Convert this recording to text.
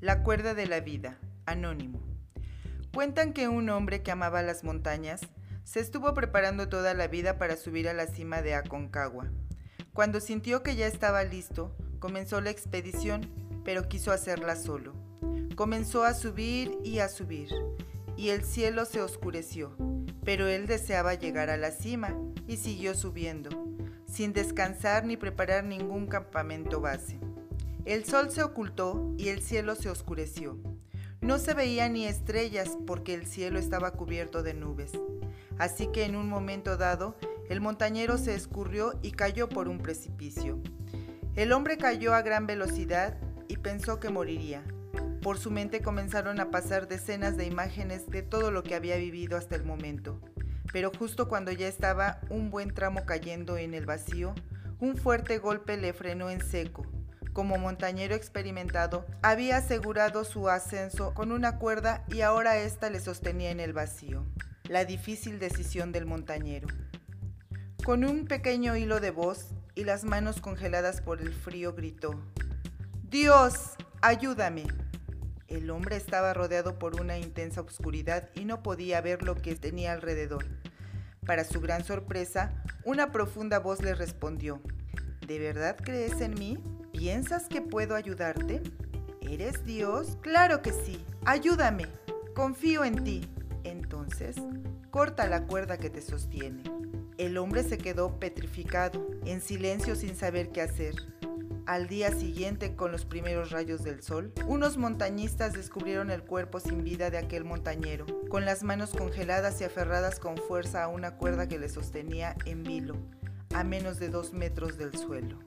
La cuerda de la vida, anónimo. Cuentan que un hombre que amaba las montañas se estuvo preparando toda la vida para subir a la cima de Aconcagua. Cuando sintió que ya estaba listo, comenzó la expedición, pero quiso hacerla solo. Comenzó a subir y a subir, y el cielo se oscureció, pero él deseaba llegar a la cima y siguió subiendo, sin descansar ni preparar ningún campamento base. El sol se ocultó y el cielo se oscureció. No se veía ni estrellas porque el cielo estaba cubierto de nubes. Así que en un momento dado, el montañero se escurrió y cayó por un precipicio. El hombre cayó a gran velocidad y pensó que moriría. Por su mente comenzaron a pasar decenas de imágenes de todo lo que había vivido hasta el momento. Pero justo cuando ya estaba un buen tramo cayendo en el vacío, un fuerte golpe le frenó en seco como montañero experimentado, había asegurado su ascenso con una cuerda y ahora ésta le sostenía en el vacío. La difícil decisión del montañero. Con un pequeño hilo de voz y las manos congeladas por el frío, gritó, Dios, ayúdame. El hombre estaba rodeado por una intensa oscuridad y no podía ver lo que tenía alrededor. Para su gran sorpresa, una profunda voz le respondió, ¿De verdad crees en mí? ¿Piensas que puedo ayudarte? ¿Eres Dios? Claro que sí. Ayúdame. Confío en ti. Entonces, corta la cuerda que te sostiene. El hombre se quedó petrificado, en silencio sin saber qué hacer. Al día siguiente, con los primeros rayos del sol, unos montañistas descubrieron el cuerpo sin vida de aquel montañero, con las manos congeladas y aferradas con fuerza a una cuerda que le sostenía en vilo, a menos de dos metros del suelo.